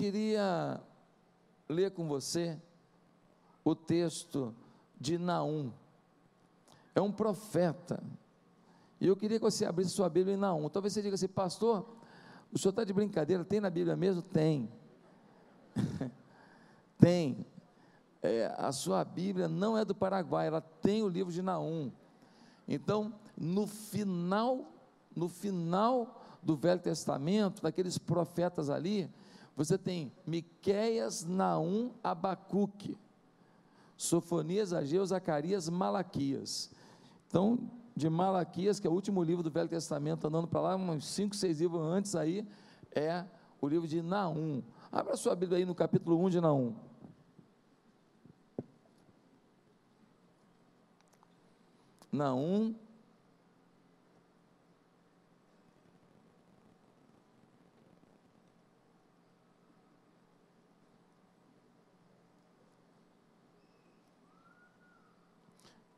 queria ler com você o texto de Naum. É um profeta. E eu queria que você abrisse sua Bíblia em Naum. Talvez você diga assim, pastor, o senhor está de brincadeira, tem na Bíblia mesmo? Tem. tem. É, a sua Bíblia não é do Paraguai, ela tem o livro de Naum. Então, no final, no final do Velho Testamento, daqueles profetas ali, você tem Miqueias, Naum, Abacuque, Sofonias, Ageu, Zacarias, Malaquias. Então, de Malaquias, que é o último livro do Velho Testamento, andando para lá, uns 5, 6 livros antes aí, é o livro de Naum. Abra sua Bíblia aí no capítulo 1 de Naum. Naum,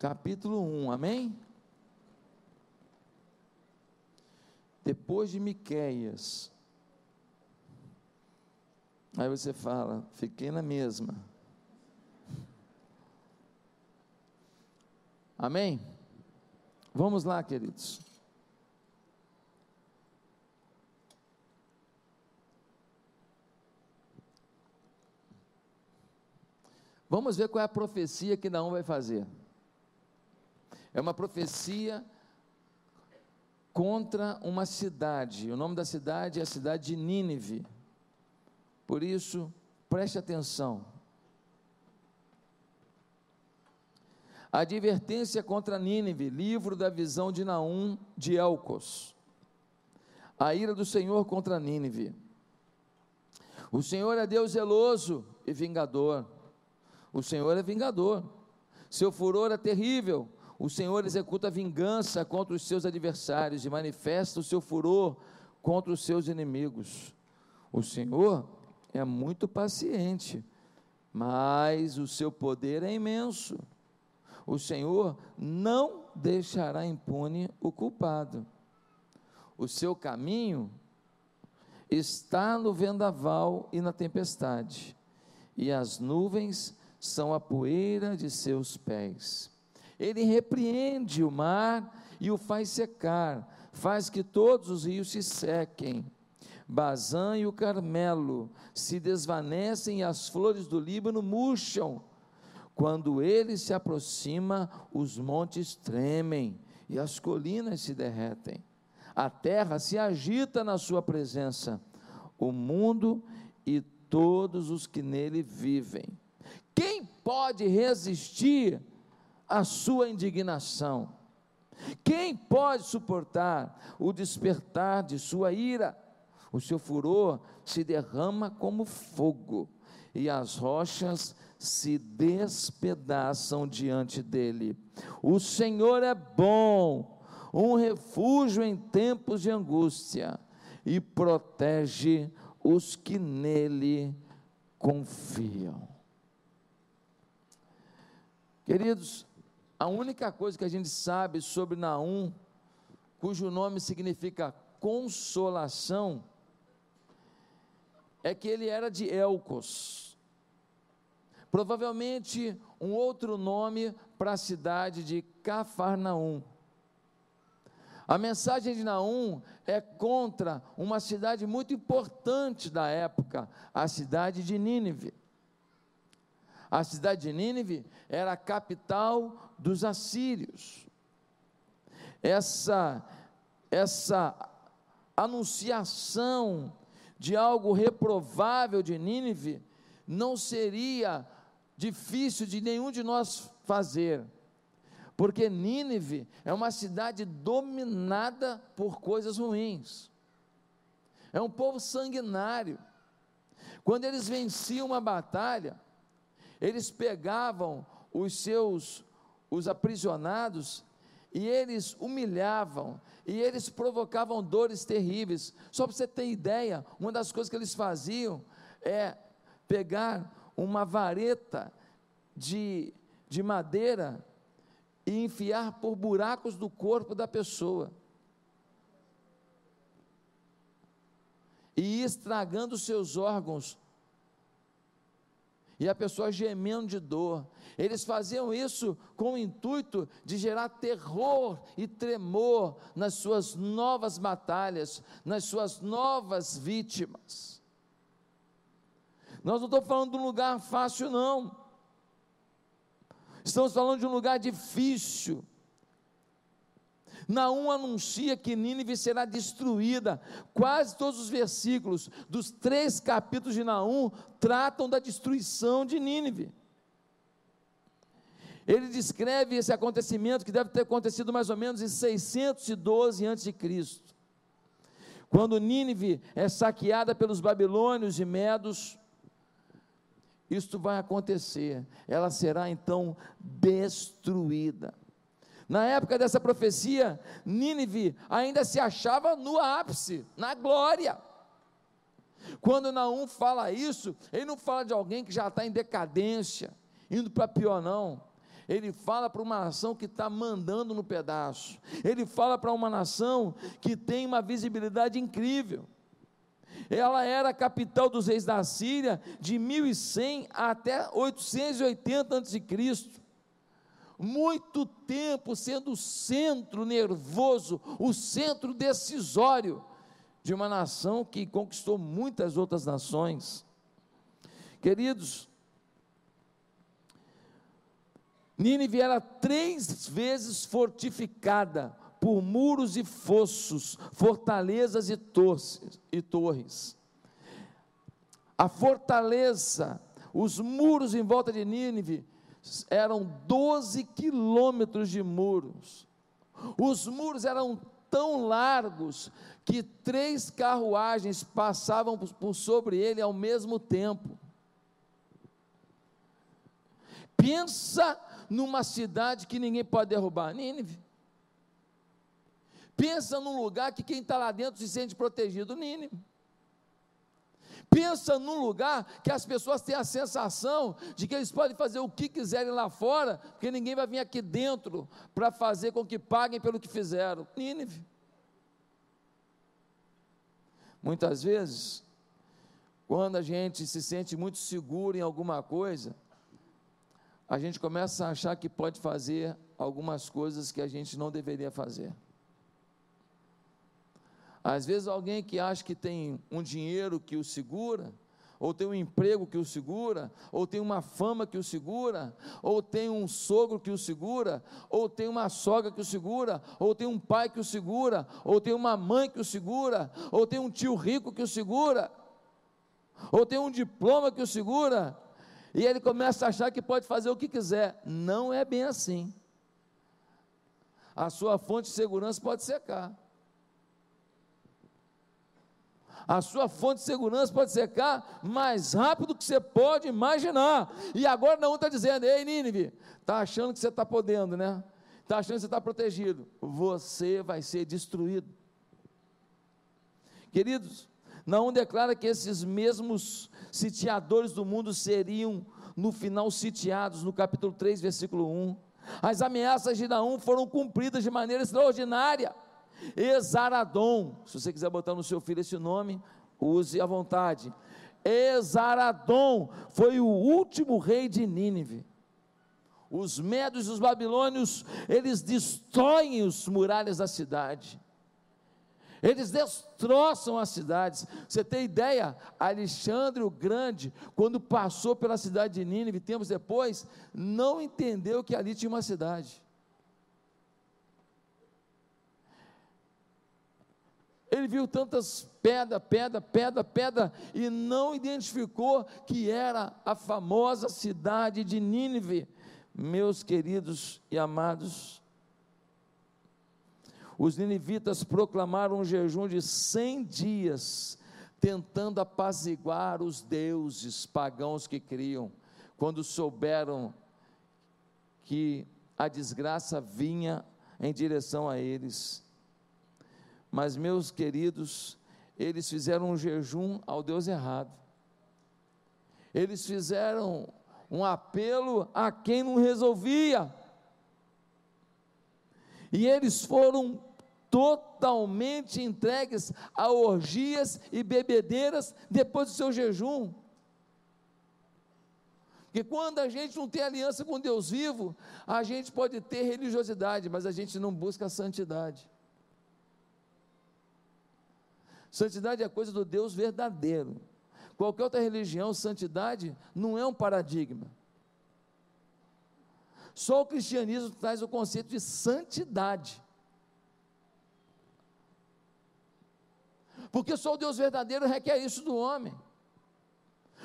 capítulo 1, amém? Depois de Miqueias. Aí você fala, fiquei na mesma. Amém? Vamos lá, queridos. Vamos ver qual é a profecia que Naum vai fazer. É uma profecia contra uma cidade. O nome da cidade é a cidade de Nínive. Por isso, preste atenção. Advertência contra Nínive, livro da visão de Naum de Elcos. A ira do Senhor contra Nínive. O Senhor é Deus zeloso e vingador. O Senhor é vingador. Seu furor é terrível o Senhor executa vingança contra os seus adversários e manifesta o seu furor contra os seus inimigos. O Senhor é muito paciente, mas o seu poder é imenso. O Senhor não deixará impune o culpado. O seu caminho está no vendaval e na tempestade, e as nuvens são a poeira de seus pés. Ele repreende o mar e o faz secar, faz que todos os rios se sequem. Bazã e o Carmelo se desvanecem e as flores do Líbano murcham. Quando ele se aproxima, os montes tremem e as colinas se derretem. A terra se agita na sua presença, o mundo e todos os que nele vivem. Quem pode resistir a sua indignação? Quem pode suportar o despertar de sua ira? O seu furor se derrama como fogo, e as rochas se despedaçam diante dele. O Senhor é bom, um refúgio em tempos de angústia, e protege os que nele confiam. Queridos, a única coisa que a gente sabe sobre Naum, cujo nome significa consolação, é que ele era de Elcos. Provavelmente um outro nome para a cidade de Cafarnaum. A mensagem de Naum é contra uma cidade muito importante da época, a cidade de Nínive. A cidade de Nínive era a capital dos assírios. Essa essa anunciação de algo reprovável de Nínive não seria difícil de nenhum de nós fazer. Porque Nínive é uma cidade dominada por coisas ruins. É um povo sanguinário. Quando eles venciam uma batalha, eles pegavam os seus os aprisionados e eles humilhavam e eles provocavam dores terríveis. Só para você ter ideia, uma das coisas que eles faziam é pegar uma vareta de, de madeira e enfiar por buracos do corpo da pessoa. E estragando seus órgãos e a pessoa gemendo de dor. Eles faziam isso com o intuito de gerar terror e tremor nas suas novas batalhas, nas suas novas vítimas. Nós não estamos falando de um lugar fácil, não. Estamos falando de um lugar difícil. Naum anuncia que Nínive será destruída. Quase todos os versículos dos três capítulos de Naum tratam da destruição de Nínive. Ele descreve esse acontecimento que deve ter acontecido mais ou menos em 612 a.C. Quando Nínive é saqueada pelos babilônios e medos, isto vai acontecer. Ela será então destruída. Na época dessa profecia, Nínive ainda se achava no ápice, na glória. Quando Naum fala isso, ele não fala de alguém que já está em decadência, indo para pior, não. Ele fala para uma nação que está mandando no pedaço. Ele fala para uma nação que tem uma visibilidade incrível. Ela era a capital dos reis da Síria de 1100 até 880 a.C muito tempo sendo o centro nervoso, o centro decisório de uma nação que conquistou muitas outras nações. Queridos, Nínive era três vezes fortificada por muros e fossos, fortalezas e, torres, e torres. A fortaleza, os muros em volta de Nínive eram 12 quilômetros de muros. Os muros eram tão largos que três carruagens passavam por sobre ele ao mesmo tempo. Pensa numa cidade que ninguém pode derrubar, Nínive. Pensa num lugar que quem está lá dentro se sente protegido, Nínive. Pensa num lugar que as pessoas têm a sensação de que eles podem fazer o que quiserem lá fora, porque ninguém vai vir aqui dentro para fazer com que paguem pelo que fizeram. Nínive. Muitas vezes, quando a gente se sente muito seguro em alguma coisa, a gente começa a achar que pode fazer algumas coisas que a gente não deveria fazer. Às vezes alguém que acha que tem um dinheiro que o segura, ou tem um emprego que o segura, ou tem uma fama que o segura, ou tem um sogro que o segura, ou tem uma sogra que o segura, ou tem um pai que o segura, ou tem uma mãe que o segura, ou tem um tio rico que o segura, ou tem um diploma que o segura, e ele começa a achar que pode fazer o que quiser. Não é bem assim. A sua fonte de segurança pode secar a sua fonte de segurança pode secar mais rápido que você pode imaginar. E agora não está dizendo, ei Nínive, está achando que você está podendo, né? Está achando que você está protegido. Você vai ser destruído. Queridos, não declara que esses mesmos sitiadores do mundo seriam no final sitiados, no capítulo 3, versículo 1. As ameaças de Naum foram cumpridas de maneira extraordinária. Esaradom, se você quiser botar no seu filho esse nome, use à vontade. Esaradom foi o último rei de Nínive. Os medos e os babilônios, eles destroem os muralhas da cidade. Eles destroçam as cidades. Você tem ideia? Alexandre o Grande, quando passou pela cidade de Nínive, tempos depois, não entendeu que ali tinha uma cidade. Ele viu tantas pedra, pedra, pedra, pedra e não identificou que era a famosa cidade de Nínive. Meus queridos e amados, os ninivitas proclamaram um jejum de 100 dias, tentando apaziguar os deuses pagãos que criam, quando souberam que a desgraça vinha em direção a eles. Mas, meus queridos, eles fizeram um jejum ao Deus errado. Eles fizeram um apelo a quem não resolvia. E eles foram totalmente entregues a orgias e bebedeiras depois do seu jejum. Que quando a gente não tem aliança com Deus vivo, a gente pode ter religiosidade, mas a gente não busca santidade. Santidade é coisa do Deus verdadeiro. Qualquer outra religião, santidade não é um paradigma. Só o cristianismo traz o conceito de santidade. Porque só o Deus verdadeiro requer isso do homem.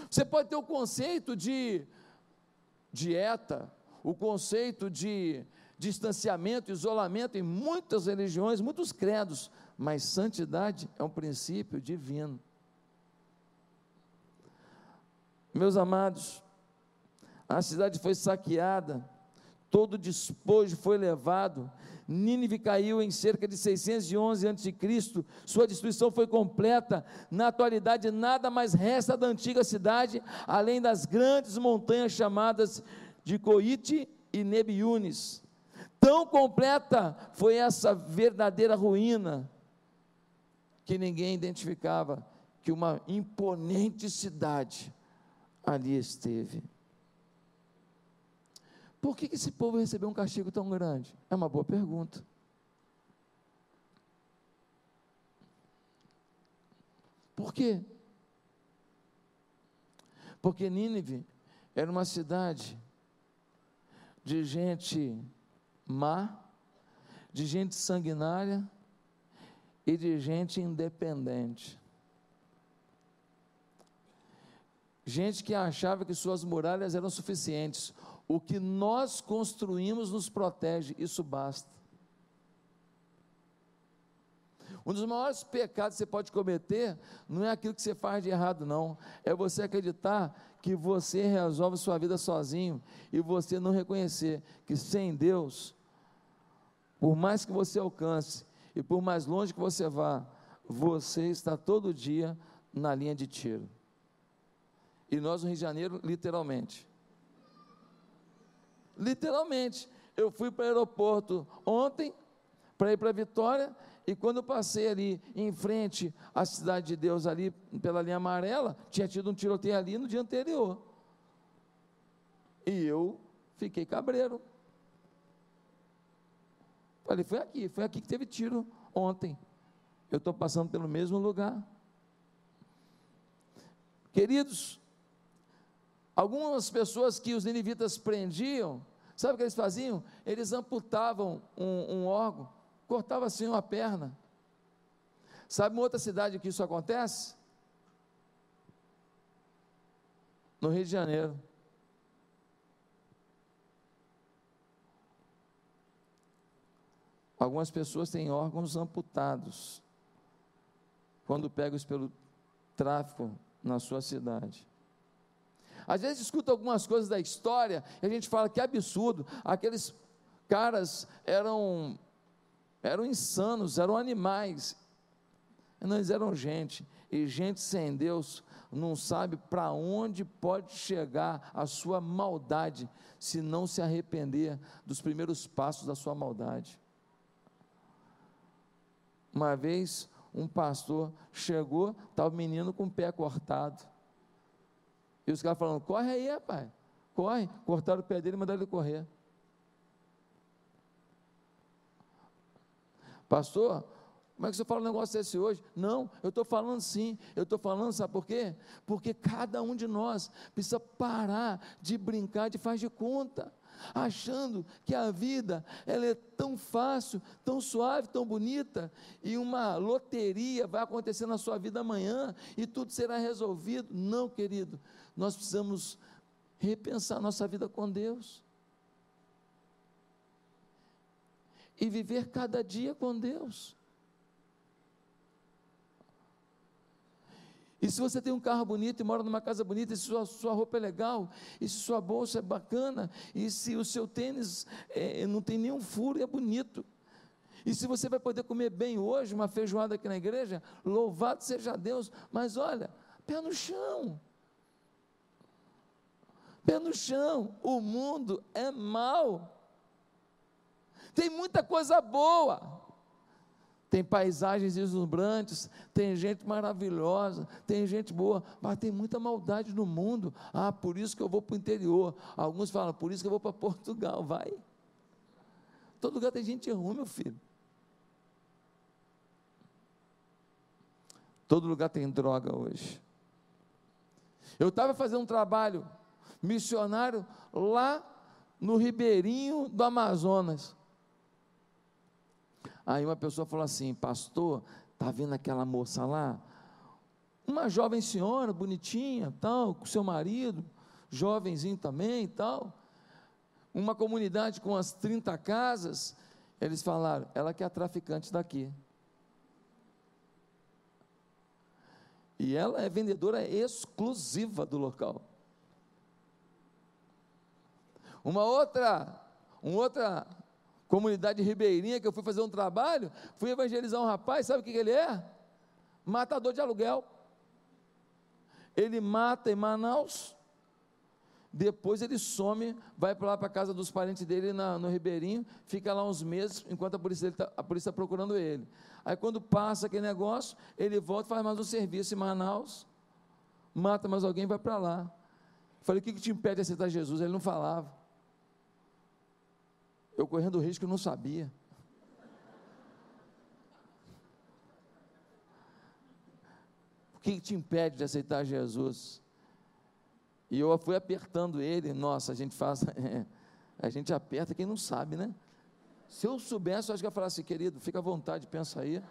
Você pode ter o conceito de dieta, o conceito de distanciamento, isolamento em muitas religiões, muitos credos, mas santidade é um princípio divino. Meus amados, a cidade foi saqueada, todo o despojo foi levado, Nínive caiu em cerca de 611 a.C., sua destruição foi completa. Na atualidade, nada mais resta da antiga cidade, além das grandes montanhas chamadas de Coite e Nebiunes. Tão completa foi essa verdadeira ruína, que ninguém identificava que uma imponente cidade ali esteve. Por que esse povo recebeu um castigo tão grande? É uma boa pergunta. Por quê? Porque Nínive era uma cidade de gente má, de gente sanguinária e de gente independente. Gente que achava que suas muralhas eram suficientes. O que nós construímos nos protege, isso basta. Um dos maiores pecados que você pode cometer não é aquilo que você faz de errado, não. É você acreditar que você resolve sua vida sozinho e você não reconhecer que sem Deus, por mais que você alcance e por mais longe que você vá, você está todo dia na linha de tiro. E nós no Rio de Janeiro, literalmente. Literalmente. Eu fui para o aeroporto ontem para ir para Vitória e quando eu passei ali em frente à cidade de Deus ali pela linha amarela, tinha tido um tiroteio ali no dia anterior. E eu fiquei cabreiro. Falei, foi aqui, foi aqui que teve tiro ontem. Eu estou passando pelo mesmo lugar. Queridos, Algumas pessoas que os ninivitas prendiam, sabe o que eles faziam? Eles amputavam um, um órgão, cortavam assim uma perna. Sabe uma outra cidade que isso acontece? No Rio de Janeiro. Algumas pessoas têm órgãos amputados quando pegam pelo tráfico na sua cidade. Às vezes escuta algumas coisas da história e a gente fala que absurdo, aqueles caras eram eram insanos, eram animais. Não, eram gente, e gente sem Deus não sabe para onde pode chegar a sua maldade se não se arrepender dos primeiros passos da sua maldade. Uma vez um pastor chegou, estava o menino com o pé cortado. E os caras falando, corre aí, rapaz, corre. Cortaram o pé dele e mandaram ele correr. Pastor, como é que você fala um negócio desse hoje? Não, eu estou falando sim, eu estou falando, sabe por quê? Porque cada um de nós precisa parar de brincar de faz de conta, achando que a vida ela é tão fácil, tão suave, tão bonita, e uma loteria vai acontecer na sua vida amanhã e tudo será resolvido. Não, querido, nós precisamos repensar nossa vida com Deus. E viver cada dia com Deus. E se você tem um carro bonito e mora numa casa bonita, e se sua, sua roupa é legal, e se sua bolsa é bacana, e se o seu tênis é, não tem nenhum furo e é bonito, e se você vai poder comer bem hoje, uma feijoada aqui na igreja, louvado seja Deus, mas olha, pé no chão pé no chão. O mundo é mau. Tem muita coisa boa. Tem paisagens deslumbrantes, tem gente maravilhosa, tem gente boa, mas tem muita maldade no mundo. Ah, por isso que eu vou para o interior. Alguns falam, por isso que eu vou para Portugal. Vai. Todo lugar tem gente ruim, meu filho. Todo lugar tem droga hoje. Eu estava fazendo um trabalho missionário lá no Ribeirinho do Amazonas. Aí uma pessoa falou assim: Pastor, tá vendo aquela moça lá? Uma jovem senhora, bonitinha, tal, com seu marido, jovenzinho também tal. Uma comunidade com umas 30 casas. Eles falaram: Ela que é a traficante daqui. E ela é vendedora exclusiva do local. Uma outra, uma outra comunidade ribeirinha que eu fui fazer um trabalho, fui evangelizar um rapaz, sabe o que, que ele é? Matador de aluguel. Ele mata em Manaus, depois ele some, vai para lá para a casa dos parentes dele na, no Ribeirinho, fica lá uns meses, enquanto a polícia está tá procurando ele. Aí quando passa aquele negócio, ele volta faz mais um serviço em Manaus, mata mais alguém e vai para lá. Falei, o que, que te impede de aceitar Jesus? Ele não falava. Eu correndo risco eu não sabia. O que te impede de aceitar Jesus? E eu fui apertando ele, nossa, a gente faz, a gente aperta quem não sabe, né? Se eu soubesse, eu acho que eu ia falar assim, querido, fica à vontade, pensa aí.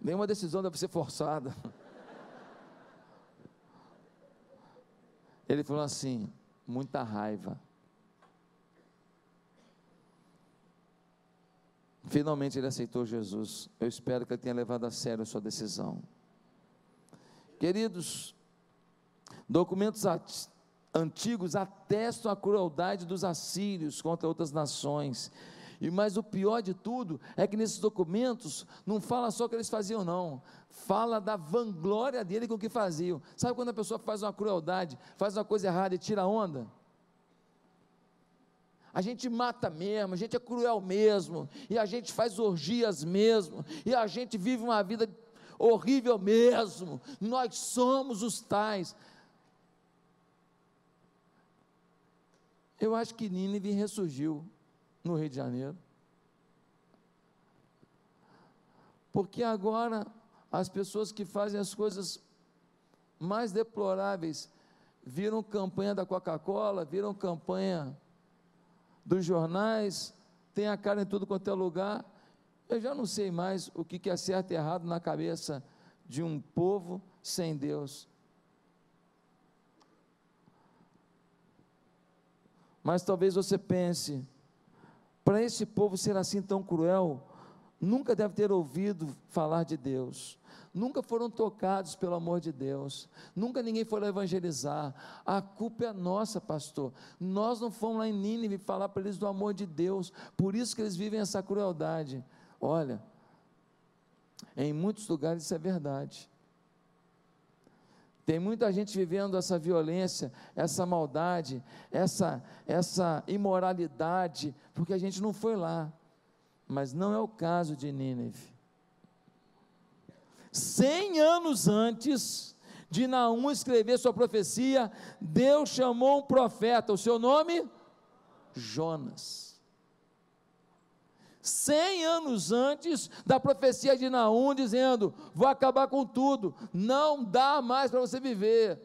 Nenhuma decisão deve ser forçada. Ele falou assim, muita raiva. Finalmente ele aceitou Jesus. Eu espero que ele tenha levado a sério a sua decisão. Queridos, documentos antigos atestam a crueldade dos assírios contra outras nações. E mas o pior de tudo é que nesses documentos não fala só o que eles faziam não, fala da vanglória dele com o que faziam. Sabe quando a pessoa faz uma crueldade, faz uma coisa errada e tira onda? A gente mata mesmo, a gente é cruel mesmo, e a gente faz orgias mesmo, e a gente vive uma vida horrível mesmo, nós somos os tais. Eu acho que Nínive ressurgiu no Rio de Janeiro. Porque agora as pessoas que fazem as coisas mais deploráveis viram campanha da Coca-Cola, viram campanha dos jornais, tem a cara em tudo quanto é lugar. Eu já não sei mais o que é certo e errado na cabeça de um povo sem Deus. Mas talvez você pense, para esse povo ser assim tão cruel, nunca deve ter ouvido falar de Deus nunca foram tocados pelo amor de Deus, nunca ninguém foi lá evangelizar. A culpa é nossa, pastor. Nós não fomos lá em Nínive falar para eles do amor de Deus, por isso que eles vivem essa crueldade. Olha, em muitos lugares isso é verdade. Tem muita gente vivendo essa violência, essa maldade, essa, essa imoralidade, porque a gente não foi lá. Mas não é o caso de Nínive. Cem anos antes de Naum escrever sua profecia, Deus chamou um profeta, o seu nome? Jonas. Cem anos antes da profecia de Naum, dizendo: Vou acabar com tudo, não dá mais para você viver.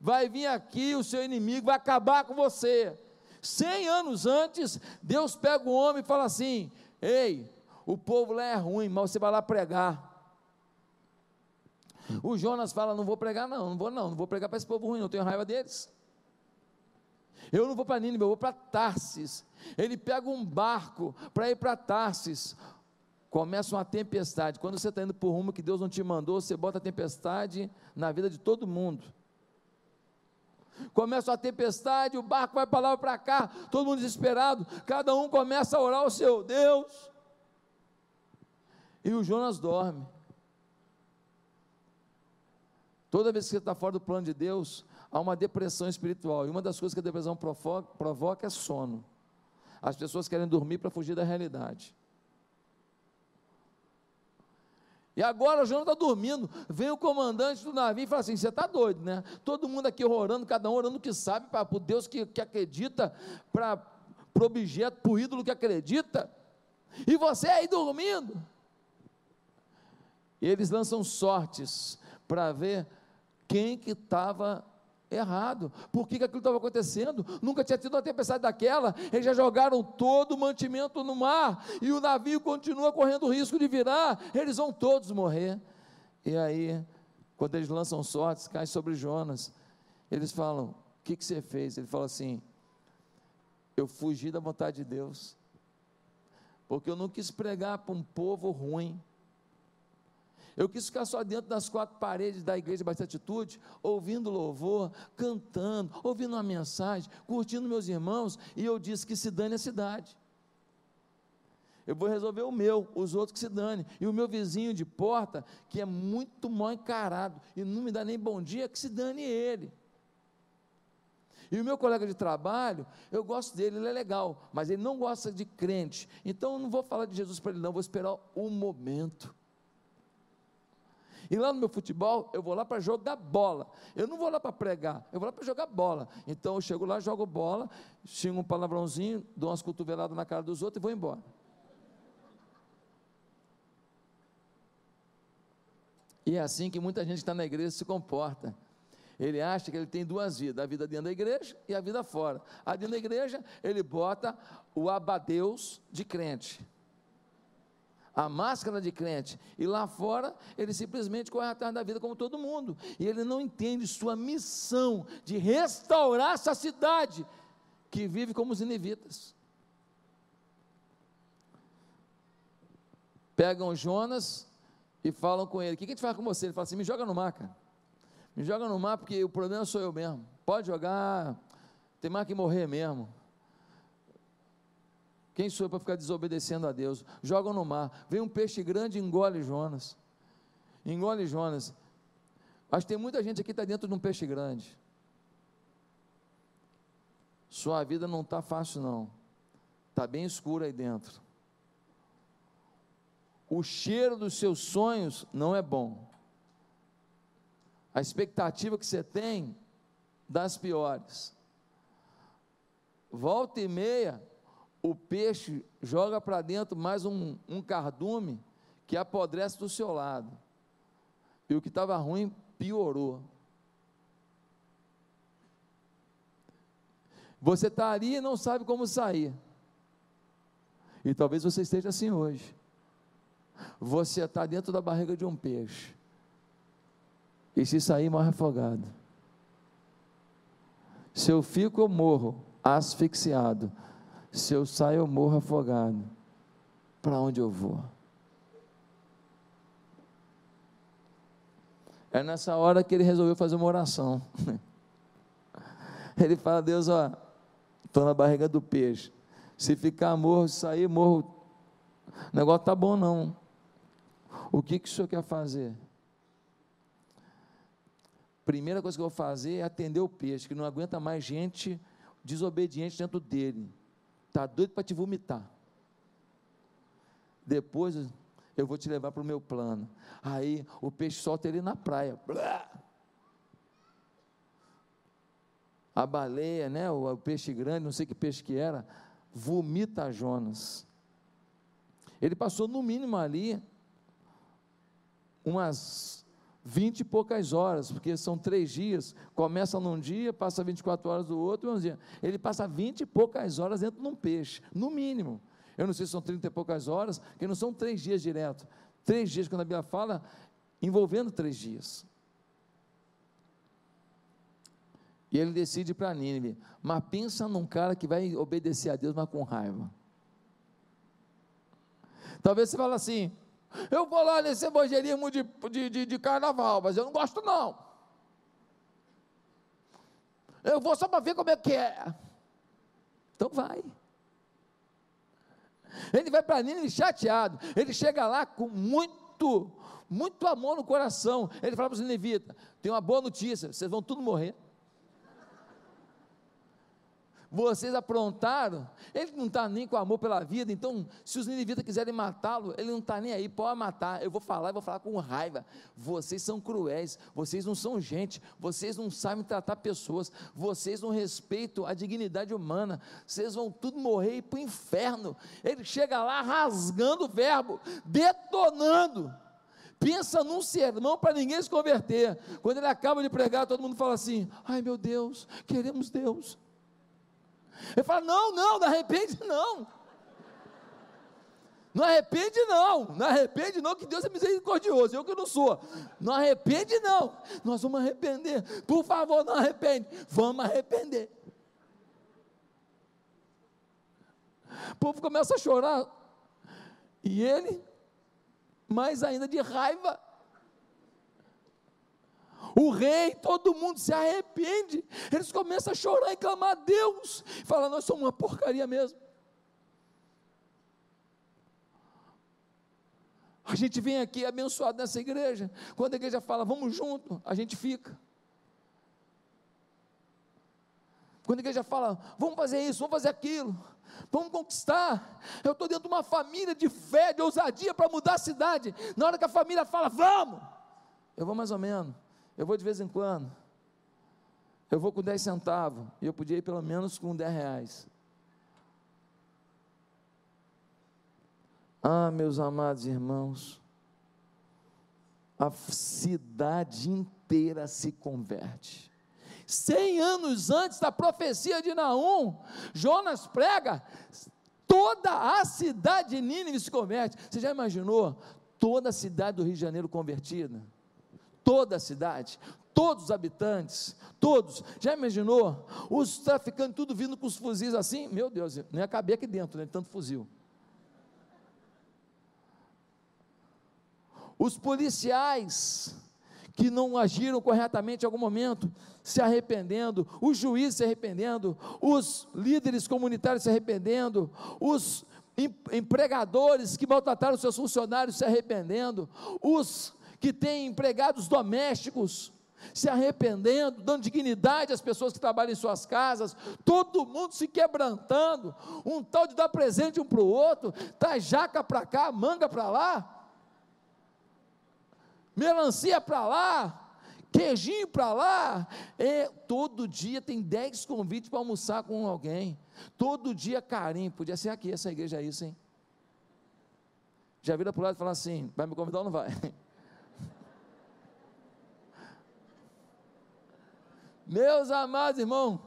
Vai vir aqui o seu inimigo, vai acabar com você. Cem anos antes, Deus pega o homem e fala assim: Ei, o povo lá é ruim, mas você vai lá pregar. O Jonas fala: Não vou pregar, não, não vou, não, não vou pregar para esse povo ruim, não tenho raiva deles. Eu não vou para Nínive, eu vou para Tarsis. Ele pega um barco para ir para Tarsis. Começa uma tempestade. Quando você está indo por rumo que Deus não te mandou, você bota a tempestade na vida de todo mundo. Começa uma tempestade, o barco vai para lá para cá, todo mundo desesperado, cada um começa a orar ao seu Deus. E o Jonas dorme. Toda vez que você está fora do plano de Deus, há uma depressão espiritual. E uma das coisas que a depressão provoca, provoca é sono. As pessoas querem dormir para fugir da realidade. E agora o Jonas está dormindo. Vem o comandante do navio e fala assim: Você está doido, né? Todo mundo aqui orando, cada um orando o que sabe, para o Deus que, que acredita, para o objeto, para o ídolo que acredita. E você aí dormindo. E eles lançam sortes para ver quem que estava errado. Por que, que aquilo estava acontecendo? Nunca tinha tido uma tempestade daquela. Eles já jogaram todo o mantimento no mar e o navio continua correndo o risco de virar. Eles vão todos morrer. E aí, quando eles lançam sortes, cai sobre Jonas. Eles falam: O que, que você fez? Ele fala assim: Eu fugi da vontade de Deus, porque eu não quis pregar para um povo ruim. Eu quis ficar só dentro das quatro paredes da igreja Bastante Atitude, ouvindo louvor, cantando, ouvindo uma mensagem, curtindo meus irmãos, e eu disse que se dane a cidade. Eu vou resolver o meu, os outros que se dane. E o meu vizinho de porta, que é muito mal encarado e não me dá nem bom dia, que se dane ele. E o meu colega de trabalho, eu gosto dele, ele é legal, mas ele não gosta de crente. Então eu não vou falar de Jesus para ele, não, vou esperar o momento. E lá no meu futebol, eu vou lá para jogar bola. Eu não vou lá para pregar, eu vou lá para jogar bola. Então eu chego lá, jogo bola, xingo um palavrãozinho, dou umas cotoveladas na cara dos outros e vou embora. E é assim que muita gente está na igreja se comporta. Ele acha que ele tem duas vidas, a vida dentro da igreja e a vida fora. A dentro da igreja, ele bota o abadeus de crente a máscara de crente, e lá fora ele simplesmente corre atrás da vida como todo mundo, e ele não entende sua missão de restaurar essa cidade que vive como os inivitas. Pegam Jonas e falam com ele: O que a gente faz com você? Ele fala assim: Me joga no mar, cara. Me joga no mar porque o problema sou eu mesmo. Pode jogar, tem mais que morrer mesmo. Quem sou eu para ficar desobedecendo a Deus? Jogam no mar. Vem um peixe grande e engole Jonas. Engole Jonas. Mas tem muita gente aqui que está dentro de um peixe grande. Sua vida não está fácil, não. Está bem escura aí dentro. O cheiro dos seus sonhos não é bom. A expectativa que você tem das piores. Volta e meia, o peixe joga para dentro mais um, um cardume que apodrece do seu lado. E o que estava ruim piorou. Você está ali e não sabe como sair. E talvez você esteja assim hoje. Você está dentro da barriga de um peixe. E se sair, morre afogado. Se eu fico, eu morro asfixiado. Se eu saio, eu morro afogado. Para onde eu vou? É nessa hora que ele resolveu fazer uma oração. Ele fala: Deus, ó, estou na barriga do peixe. Se ficar morro, se sair, morro. O negócio tá bom, não. O que, que o senhor quer fazer? Primeira coisa que eu vou fazer é atender o peixe, que não aguenta mais gente desobediente dentro dele. Está doido para te vomitar. Depois eu vou te levar para o meu plano. Aí o peixe solta ele na praia. A baleia, né, o, peixe grande, não sei que peixe que era, vomita Jonas. Ele passou no mínimo ali umas vinte e poucas horas, porque são três dias, começa num dia, passa 24 horas do outro, um dia. ele passa vinte e poucas horas dentro de um peixe, no mínimo. Eu não sei se são trinta e poucas horas, que não são três dias direto. Três dias, quando a Bíblia fala, envolvendo três dias. E ele decide para Nínive. Mas pensa num cara que vai obedecer a Deus, mas com raiva. Talvez você fale assim: eu vou lá nesse evangelismo de, de, de, de carnaval, mas eu não gosto não. Eu vou só para ver como é que é. Então vai. Ele vai para Nínive chateado. Ele chega lá com muito, muito amor no coração. Ele fala para os ninivitas: tem uma boa notícia, vocês vão tudo morrer. Vocês aprontaram, ele não está nem com amor pela vida, então, se os ninivitas quiserem matá-lo, ele não está nem aí, pode matar, eu vou falar, eu vou falar com raiva, vocês são cruéis, vocês não são gente, vocês não sabem tratar pessoas, vocês não respeitam a dignidade humana, vocês vão tudo morrer e ir para o inferno, ele chega lá rasgando o verbo, detonando, pensa num sermão para ninguém se converter. Quando ele acaba de pregar, todo mundo fala assim: ai meu Deus, queremos Deus. Ele fala: não, não, não arrepende não. Não arrepende não, não arrepende não, que Deus é misericordioso, eu que não sou. Não arrepende não, nós vamos arrepender. Por favor, não arrepende. Vamos arrepender. O povo começa a chorar. E ele, mais ainda de raiva. O rei, todo mundo se arrepende. Eles começam a chorar e clamar a Deus. Fala, nós somos uma porcaria mesmo. A gente vem aqui abençoado nessa igreja. Quando a igreja fala, vamos junto, a gente fica. Quando a igreja fala, vamos fazer isso, vamos fazer aquilo, vamos conquistar. Eu estou dentro de uma família de fé, de ousadia para mudar a cidade. Na hora que a família fala, vamos, eu vou mais ou menos. Eu vou de vez em quando. Eu vou com 10 centavos. E eu podia ir pelo menos com 10 reais. Ah, meus amados irmãos. A cidade inteira se converte. Cem anos antes da profecia de Naum, Jonas prega, toda a cidade de Nínive se converte. Você já imaginou toda a cidade do Rio de Janeiro convertida? Toda a cidade, todos os habitantes, todos. Já imaginou? Os traficantes tudo vindo com os fuzis assim? Meu Deus, nem ia caber aqui dentro, né? Tanto fuzil. Os policiais que não agiram corretamente em algum momento, se arrependendo, os juízes se arrependendo, os líderes comunitários se arrependendo, os empregadores que maltrataram seus funcionários se arrependendo, os que tem empregados domésticos se arrependendo, dando dignidade às pessoas que trabalham em suas casas, todo mundo se quebrantando, um tal de dar presente um para o outro, tá jaca para cá, manga para lá, melancia para lá, queijinho para lá, é, todo dia tem dez convites para almoçar com alguém, todo dia carinho, podia ser aqui, essa igreja é isso, hein? Já vira para o lado e fala assim, vai me convidar ou não vai? Meus amados irmãos,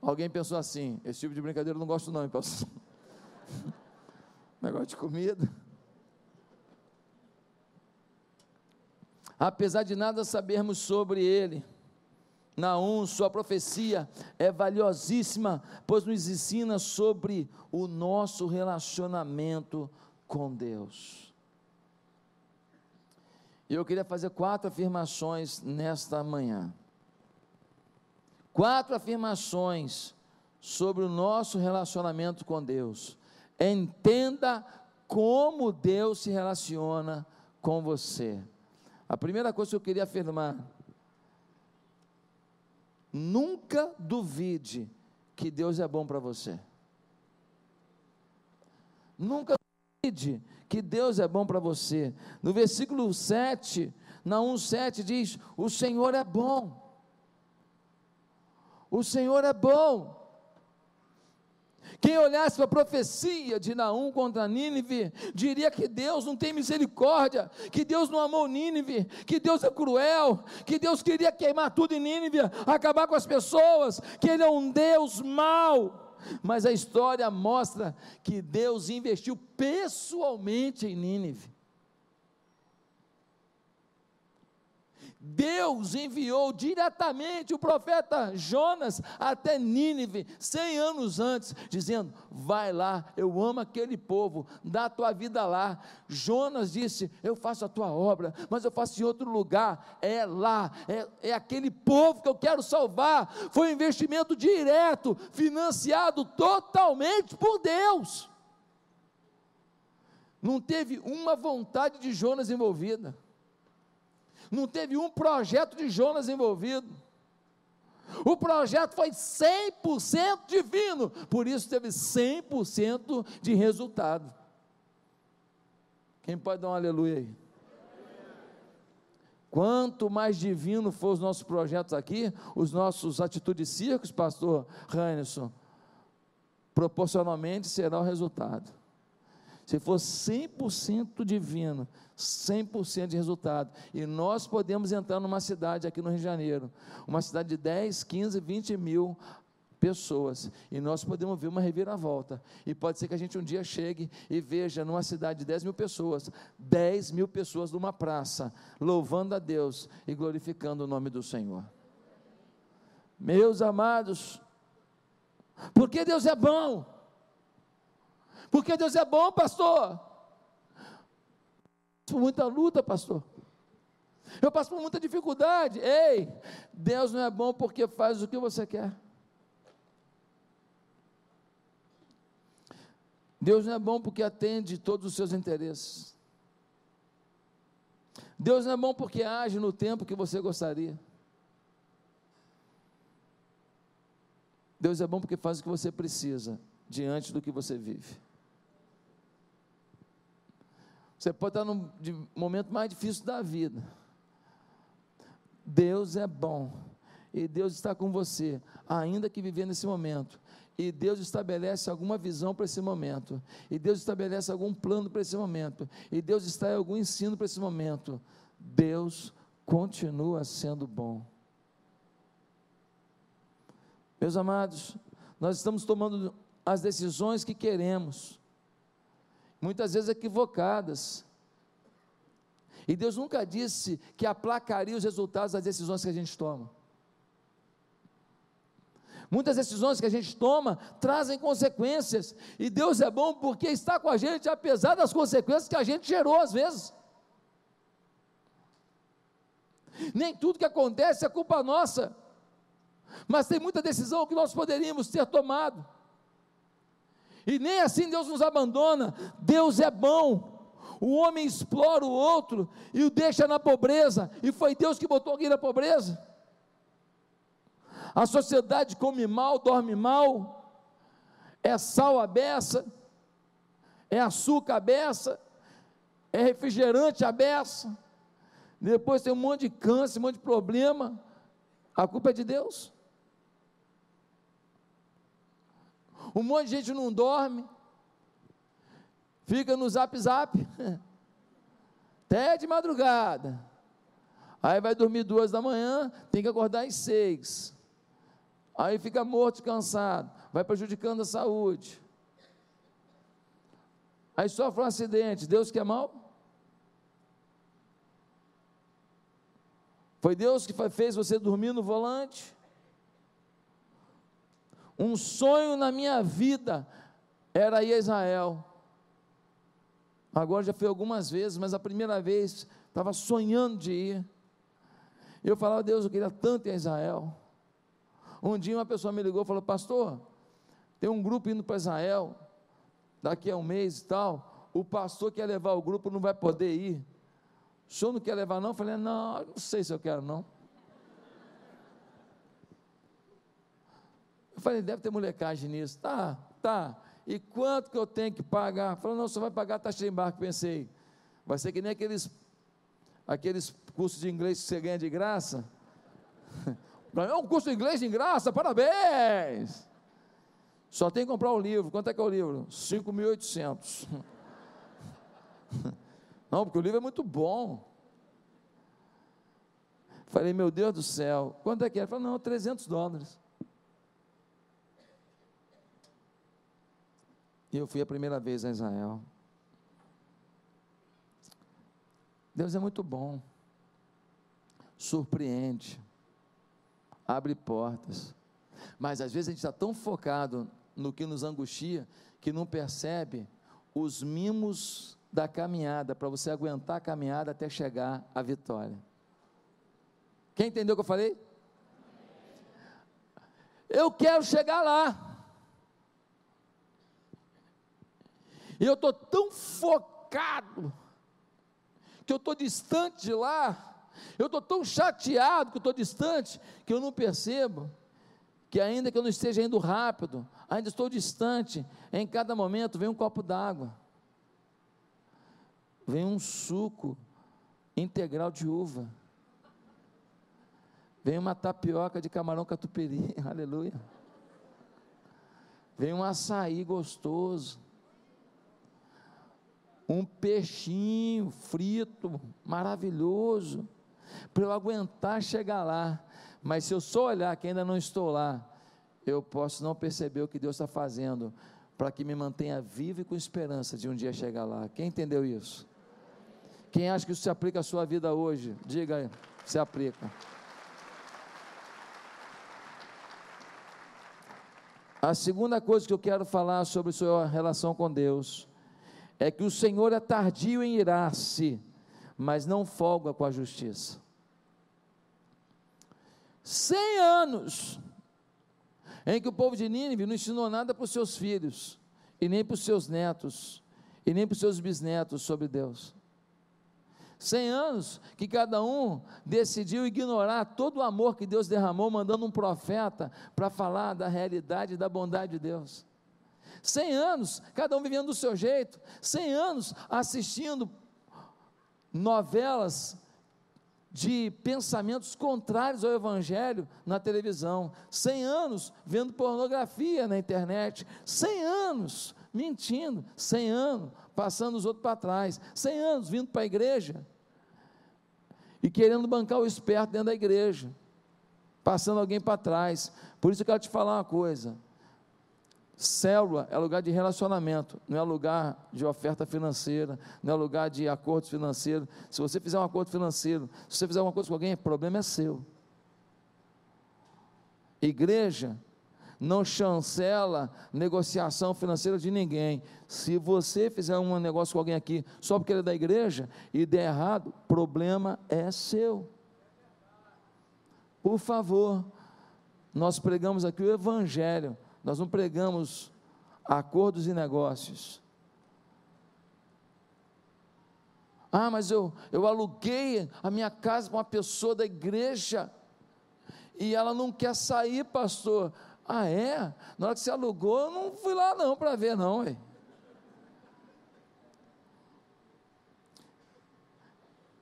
alguém pensou assim: esse tipo de brincadeira eu não gosto, não, hein, pastor? Negócio de comida. Apesar de nada sabermos sobre ele, Naum, sua profecia é valiosíssima, pois nos ensina sobre o nosso relacionamento com Deus. E eu queria fazer quatro afirmações nesta manhã. Quatro afirmações sobre o nosso relacionamento com Deus. Entenda como Deus se relaciona com você. A primeira coisa que eu queria afirmar: nunca duvide que Deus é bom para você. Nunca duvide que Deus é bom para você. No versículo 7, na 1,7 diz: O Senhor é bom. O Senhor é bom. Quem olhasse para a profecia de Naum contra Nínive, diria que Deus não tem misericórdia, que Deus não amou Nínive, que Deus é cruel, que Deus queria queimar tudo em Nínive, acabar com as pessoas, que Ele é um Deus mau mas a história mostra que Deus investiu pessoalmente em Nínive. Deus enviou diretamente o profeta Jonas até Nínive, cem anos antes, dizendo: Vai lá, eu amo aquele povo, dá a tua vida lá. Jonas disse: Eu faço a tua obra, mas eu faço em outro lugar, é lá, é, é aquele povo que eu quero salvar. Foi um investimento direto, financiado totalmente por Deus. Não teve uma vontade de Jonas envolvida não teve um projeto de Jonas envolvido. O projeto foi 100% divino, por isso teve 100% de resultado. Quem pode dar um aleluia aí? Quanto mais divino for os nossos projetos aqui, os nossos atitudes circos, pastor Randerson, proporcionalmente será o resultado. Se for 100% divino, 100% de resultado. E nós podemos entrar numa cidade aqui no Rio de Janeiro, uma cidade de 10, 15, 20 mil pessoas, e nós podemos ver uma reviravolta, e pode ser que a gente um dia chegue e veja numa cidade de 10 mil pessoas, 10 mil pessoas numa praça, louvando a Deus e glorificando o nome do Senhor. Meus amados, porque Deus é bom, porque Deus é bom, pastor, por muita luta, pastor. Eu passo por muita dificuldade. Ei, Deus não é bom porque faz o que você quer. Deus não é bom porque atende todos os seus interesses. Deus não é bom porque age no tempo que você gostaria. Deus é bom porque faz o que você precisa diante do que você vive. Você pode estar no momento mais difícil da vida. Deus é bom. E Deus está com você, ainda que vivendo nesse momento. E Deus estabelece alguma visão para esse momento. E Deus estabelece algum plano para esse momento. E Deus está em algum ensino para esse momento. Deus continua sendo bom. Meus amados, nós estamos tomando as decisões que queremos muitas vezes equivocadas. E Deus nunca disse que aplacaria os resultados das decisões que a gente toma. Muitas decisões que a gente toma trazem consequências, e Deus é bom porque está com a gente, apesar das consequências que a gente gerou às vezes. Nem tudo que acontece é culpa nossa, mas tem muita decisão que nós poderíamos ter tomado. E nem assim Deus nos abandona. Deus é bom. O homem explora o outro e o deixa na pobreza. E foi Deus que botou alguém na pobreza. A sociedade come mal, dorme mal. É sal a beça. É açúcar a beça. É refrigerante a beça. Depois tem um monte de câncer, um monte de problema. A culpa é de Deus. Um monte de gente não dorme, fica no zap zap, até de madrugada. Aí vai dormir duas da manhã, tem que acordar às seis. Aí fica morto, cansado, vai prejudicando a saúde. Aí sofre um acidente, Deus quer mal? Foi Deus que fez você dormir no volante? Um sonho na minha vida era ir a Israel. Agora já fui algumas vezes, mas a primeira vez estava sonhando de ir. Eu falava, Deus, eu queria tanto ir a Israel. Um dia uma pessoa me ligou e falou, pastor, tem um grupo indo para Israel, daqui a um mês e tal. O pastor quer levar o grupo, não vai poder ir. O senhor não quer levar, não? Eu falei, não, não sei se eu quero, não. Eu falei, deve ter molecagem nisso. Tá, tá. E quanto que eu tenho que pagar? Falou, não, você vai pagar a taxa de embarque. Pensei, vai ser que nem aqueles, aqueles cursos de inglês que você ganha de graça. Ganhou um curso de inglês de graça, parabéns! Só tem que comprar o um livro. Quanto é que é o livro? 5.800. Não, porque o livro é muito bom. Falei, meu Deus do céu, quanto é que é? Ele falou, não, 300 dólares. E eu fui a primeira vez a Israel. Deus é muito bom, surpreende, abre portas, mas às vezes a gente está tão focado no que nos angustia que não percebe os mimos da caminhada para você aguentar a caminhada até chegar à vitória. Quem entendeu o que eu falei? Eu quero chegar lá. E eu estou tão focado, que eu estou distante de lá, Eu estou tão chateado que eu estou distante que eu não percebo que ainda que eu não esteja indo rápido, ainda estou distante, em cada momento vem um copo d'água, vem um suco integral de uva, vem uma tapioca de camarão catupiry, aleluia, vem um açaí gostoso, um peixinho frito, maravilhoso, para eu aguentar chegar lá. Mas se eu só olhar que ainda não estou lá, eu posso não perceber o que Deus está fazendo para que me mantenha vivo e com esperança de um dia chegar lá. Quem entendeu isso? Quem acha que isso se aplica à sua vida hoje? Diga aí, se aplica. A segunda coisa que eu quero falar sobre sua relação com Deus é que o Senhor é tardio em irar-se, mas não folga com a justiça. Cem anos em que o povo de Nínive não ensinou nada para os seus filhos, e nem para os seus netos, e nem para os seus bisnetos sobre Deus. Cem anos que cada um decidiu ignorar todo o amor que Deus derramou, mandando um profeta para falar da realidade e da bondade de Deus. Cem anos, cada um vivendo do seu jeito, cem anos assistindo novelas de pensamentos contrários ao Evangelho na televisão, cem anos vendo pornografia na internet, cem anos mentindo, cem anos passando os outros para trás, cem anos vindo para a igreja e querendo bancar o esperto dentro da igreja, passando alguém para trás. Por isso eu quero te falar uma coisa: Célula é lugar de relacionamento, não é lugar de oferta financeira, não é lugar de acordos financeiros. Se você fizer um acordo financeiro, se você fizer uma coisa com alguém, o problema é seu. Igreja não chancela negociação financeira de ninguém. Se você fizer um negócio com alguém aqui só porque ele é da igreja e der errado, problema é seu. Por favor, nós pregamos aqui o Evangelho nós não pregamos acordos e negócios. Ah, mas eu, eu aluguei a minha casa para uma pessoa da igreja e ela não quer sair, pastor. Ah, é? Na hora que você alugou, eu não fui lá não para ver, não. Ué.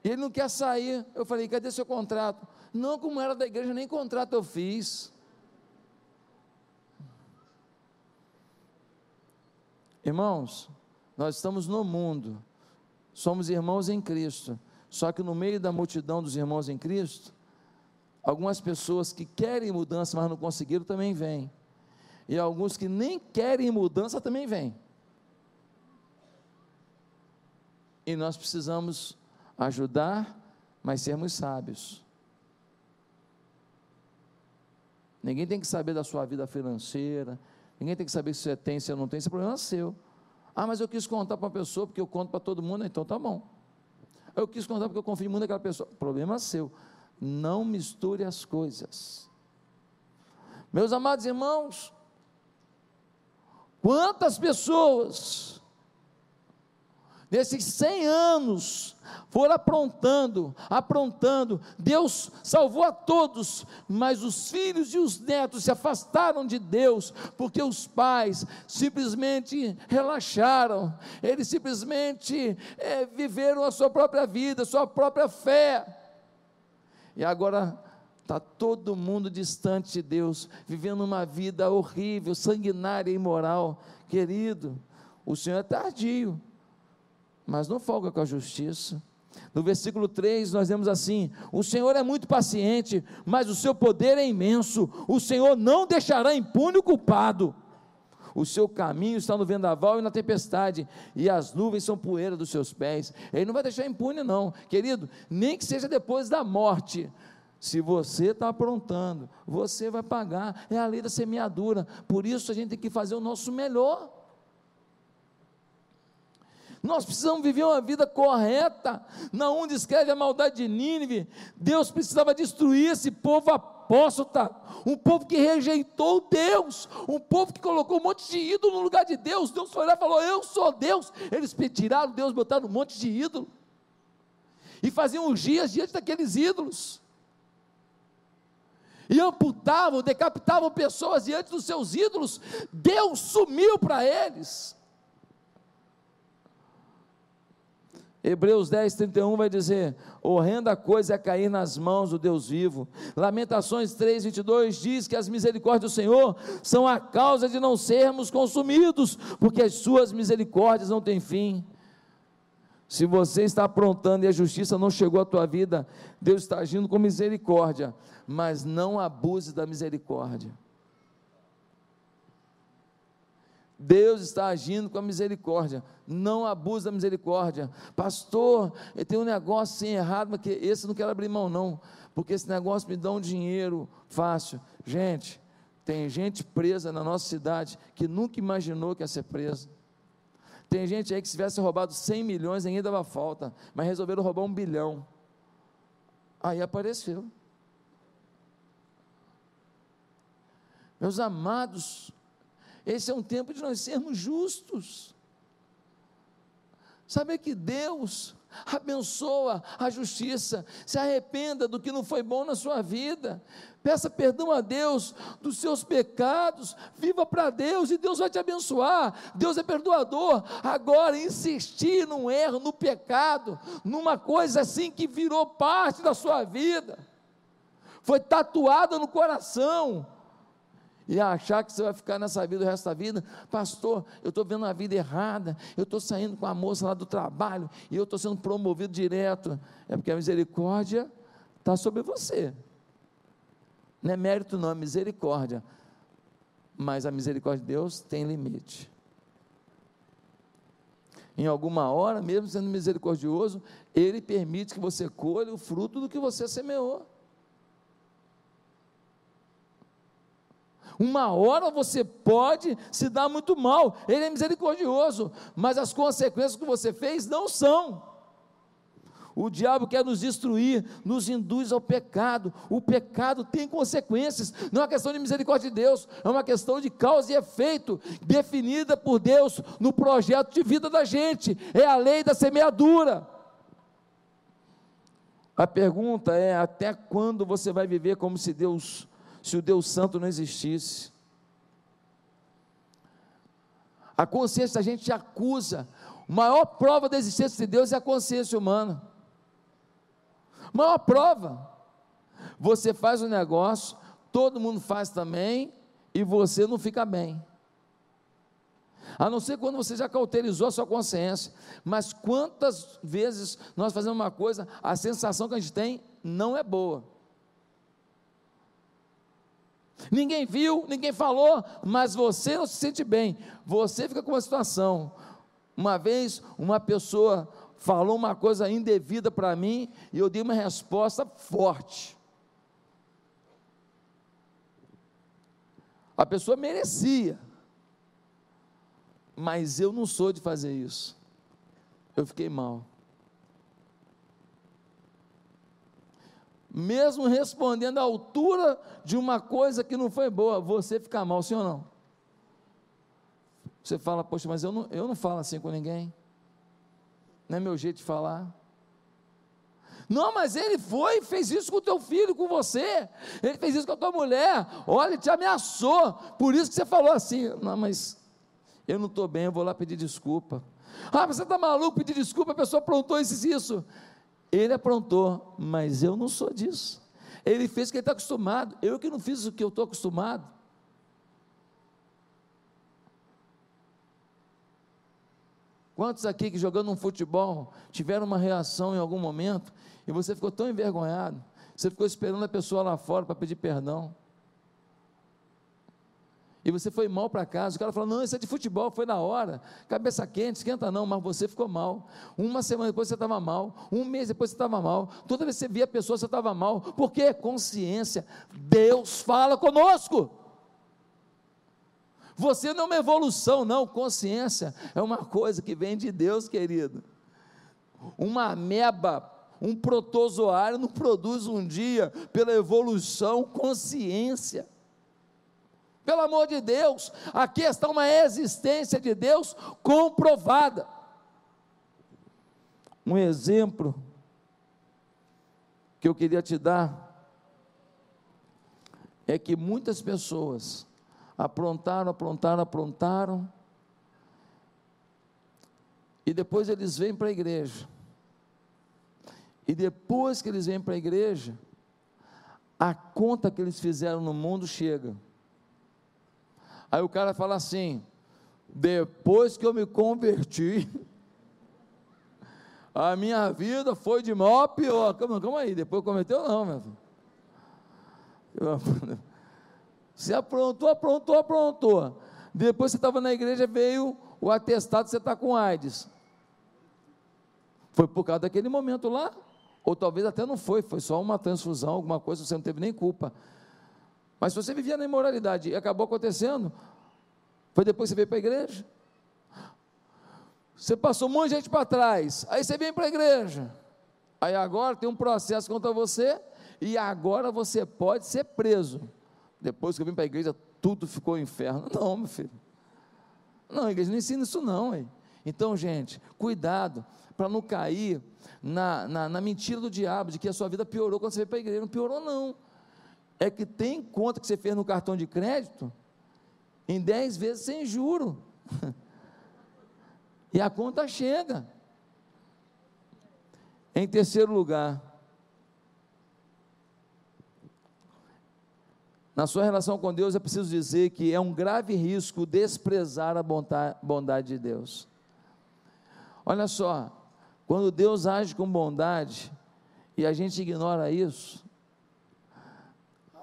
Ele não quer sair. Eu falei, cadê seu contrato? Não, como era da igreja, nem contrato eu fiz. Irmãos, nós estamos no mundo, somos irmãos em Cristo, só que no meio da multidão dos irmãos em Cristo, algumas pessoas que querem mudança, mas não conseguiram, também vêm, e alguns que nem querem mudança também vêm. E nós precisamos ajudar, mas sermos sábios. Ninguém tem que saber da sua vida financeira, Ninguém tem que saber se você tem, se você não tem, esse problema é seu. Ah, mas eu quis contar para uma pessoa, porque eu conto para todo mundo, então tá bom. Eu quis contar porque eu confio muito naquela pessoa. Problema é seu. Não misture as coisas. Meus amados irmãos, quantas pessoas nesses 100 anos, foram aprontando, aprontando. Deus salvou a todos, mas os filhos e os netos se afastaram de Deus, porque os pais simplesmente relaxaram, eles simplesmente é, viveram a sua própria vida, a sua própria fé. E agora está todo mundo distante de Deus, vivendo uma vida horrível, sanguinária e imoral. Querido, o Senhor é tardio mas não folga com a justiça. No versículo 3, nós vemos assim: O Senhor é muito paciente, mas o seu poder é imenso. O Senhor não deixará impune o culpado. O seu caminho está no vendaval e na tempestade, e as nuvens são poeira dos seus pés. Ele não vai deixar impune, não, querido, nem que seja depois da morte. Se você está aprontando, você vai pagar. É a lei da semeadura. Por isso a gente tem que fazer o nosso melhor. Nós precisamos viver uma vida correta. Naum descreve a maldade de Nínive. Deus precisava destruir esse povo apóstata, um povo que rejeitou Deus, um povo que colocou um monte de ídolo no lugar de Deus. Deus foi lá e falou: Eu sou Deus. Eles tiraram Deus, botaram um monte de ídolo. e faziam dias diante daqueles ídolos. E amputavam, decapitavam pessoas diante dos seus ídolos. Deus sumiu para eles. Hebreus 10, 31 vai dizer: horrenda coisa é cair nas mãos do Deus vivo. Lamentações 3, 22 diz que as misericórdias do Senhor são a causa de não sermos consumidos, porque as suas misericórdias não têm fim. Se você está aprontando e a justiça não chegou à tua vida, Deus está agindo com misericórdia, mas não abuse da misericórdia. Deus está agindo com a misericórdia, não abuse da misericórdia. Pastor, tem um negócio assim errado, mas que esse eu não quero abrir mão, não, porque esse negócio me dá um dinheiro fácil. Gente, tem gente presa na nossa cidade que nunca imaginou que ia ser presa. Tem gente aí que se tivesse roubado 100 milhões ainda dava falta, mas resolveram roubar um bilhão. Aí apareceu. Meus amados, esse é um tempo de nós sermos justos. Saber que Deus abençoa a justiça, se arrependa do que não foi bom na sua vida, peça perdão a Deus dos seus pecados, viva para Deus e Deus vai te abençoar. Deus é perdoador. Agora, insistir num erro, no pecado, numa coisa assim que virou parte da sua vida, foi tatuada no coração, e achar que você vai ficar nessa vida o resto da vida, pastor, eu estou vendo a vida errada, eu estou saindo com a moça lá do trabalho e eu estou sendo promovido direto. É porque a misericórdia está sobre você. Não é mérito, não, é misericórdia. Mas a misericórdia de Deus tem limite. Em alguma hora, mesmo sendo misericordioso, Ele permite que você colhe o fruto do que você semeou. Uma hora você pode se dar muito mal, Ele é misericordioso, mas as consequências que você fez não são. O diabo quer nos destruir, nos induz ao pecado. O pecado tem consequências. Não é uma questão de misericórdia de Deus, é uma questão de causa e efeito, definida por Deus no projeto de vida da gente. É a lei da semeadura. A pergunta é: até quando você vai viver como se Deus se o Deus Santo não existisse. A consciência da gente acusa. A maior prova da existência de Deus é a consciência humana. A maior prova. Você faz um negócio, todo mundo faz também, e você não fica bem. A não ser quando você já cauterizou a sua consciência. Mas quantas vezes nós fazemos uma coisa, a sensação que a gente tem não é boa. Ninguém viu, ninguém falou, mas você não se sente bem. Você fica com uma situação. Uma vez, uma pessoa falou uma coisa indevida para mim e eu dei uma resposta forte. A pessoa merecia, mas eu não sou de fazer isso. Eu fiquei mal. Mesmo respondendo à altura de uma coisa que não foi boa, você fica mal, sim ou não? Você fala, poxa, mas eu não, eu não falo assim com ninguém, não é meu jeito de falar. Não, mas ele foi e fez isso com o teu filho, com você. Ele fez isso com a tua mulher. Olha, ele te ameaçou. Por isso que você falou assim. Não, mas eu não estou bem, eu vou lá pedir desculpa. Ah, você está maluco pedir desculpa, a pessoa aprontou isso isso. Ele aprontou, mas eu não sou disso. Ele fez o que ele está acostumado, eu que não fiz o que eu estou acostumado. Quantos aqui que jogando um futebol tiveram uma reação em algum momento e você ficou tão envergonhado, você ficou esperando a pessoa lá fora para pedir perdão? E você foi mal para casa, o cara falou: não, isso é de futebol, foi na hora, cabeça quente, esquenta não, mas você ficou mal. Uma semana depois você estava mal, um mês depois você estava mal, toda vez que você via a pessoa você estava mal, por quê? Consciência, Deus fala conosco. Você não é uma evolução, não, consciência é uma coisa que vem de Deus, querido. Uma ameba um protozoário não produz um dia, pela evolução, consciência. Pelo amor de Deus, aqui está uma existência de Deus comprovada. Um exemplo que eu queria te dar é que muitas pessoas aprontaram, aprontaram, aprontaram, e depois eles vêm para a igreja. E depois que eles vêm para a igreja, a conta que eles fizeram no mundo chega. Aí o cara fala assim: depois que eu me converti, a minha vida foi de mal a pior. Calma, calma aí, depois cometeu não, meu filho. Você aprontou, aprontou, aprontou. Depois você estava na igreja, veio o atestado, você está com AIDS. Foi por causa daquele momento lá? Ou talvez até não foi, foi só uma transfusão, alguma coisa, você não teve nem culpa. Mas se você vivia na imoralidade e acabou acontecendo, foi depois que você veio para a igreja. Você passou um monte de gente para trás, aí você vem para a igreja. Aí agora tem um processo contra você, e agora você pode ser preso. Depois que eu vim para a igreja, tudo ficou inferno. Não, meu filho. Não, a igreja não ensina isso, não. Hein? Então, gente, cuidado para não cair na, na, na, mentira do diabo de que a sua vida piorou quando você veio para a igreja. Não piorou, não. É que tem conta que você fez no cartão de crédito em 10 vezes sem juro. e a conta chega. Em terceiro lugar, Na sua relação com Deus, é preciso dizer que é um grave risco desprezar a bondade de Deus. Olha só, quando Deus age com bondade e a gente ignora isso,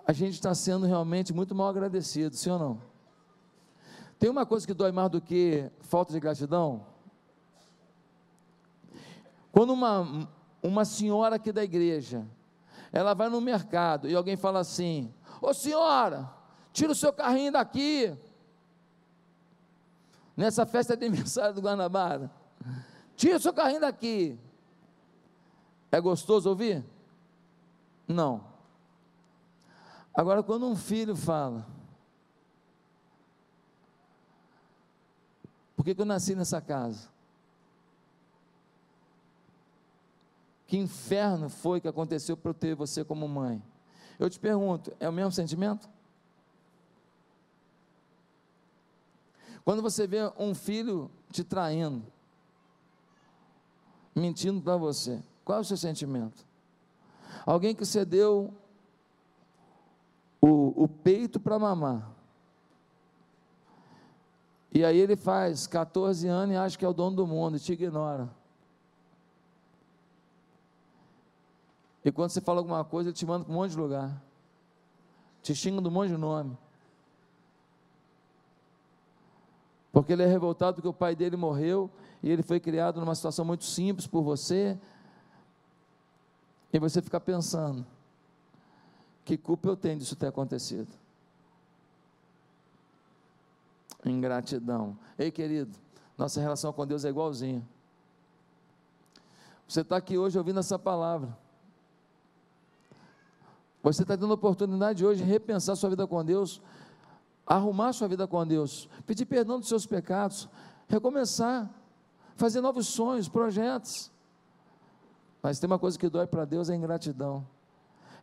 a gente está sendo realmente muito mal agradecido, sim ou não? Tem uma coisa que dói mais do que falta de gratidão? Quando uma, uma senhora aqui da igreja, ela vai no mercado e alguém fala assim: Ô senhora, tira o seu carrinho daqui. Nessa festa de aniversário do Guanabara. Tira o seu carrinho daqui. É gostoso ouvir? Não. Agora, quando um filho fala, por que, que eu nasci nessa casa? Que inferno foi que aconteceu para eu ter você como mãe? Eu te pergunto, é o mesmo sentimento? Quando você vê um filho te traindo, mentindo para você, qual é o seu sentimento? Alguém que você deu o, o peito para mamar. E aí ele faz 14 anos e acha que é o dono do mundo e te ignora. E quando você fala alguma coisa, ele te manda para um monte de lugar. Te xinga de um monte de nome. Porque ele é revoltado porque o pai dele morreu e ele foi criado numa situação muito simples por você. E você fica pensando: que culpa eu tenho disso ter acontecido? Ingratidão. Ei, querido, nossa relação com Deus é igualzinha. Você está aqui hoje ouvindo essa palavra. Você está tendo a oportunidade hoje de repensar sua vida com Deus, arrumar sua vida com Deus, pedir perdão dos seus pecados, recomeçar, fazer novos sonhos, projetos. Mas tem uma coisa que dói para Deus é ingratidão.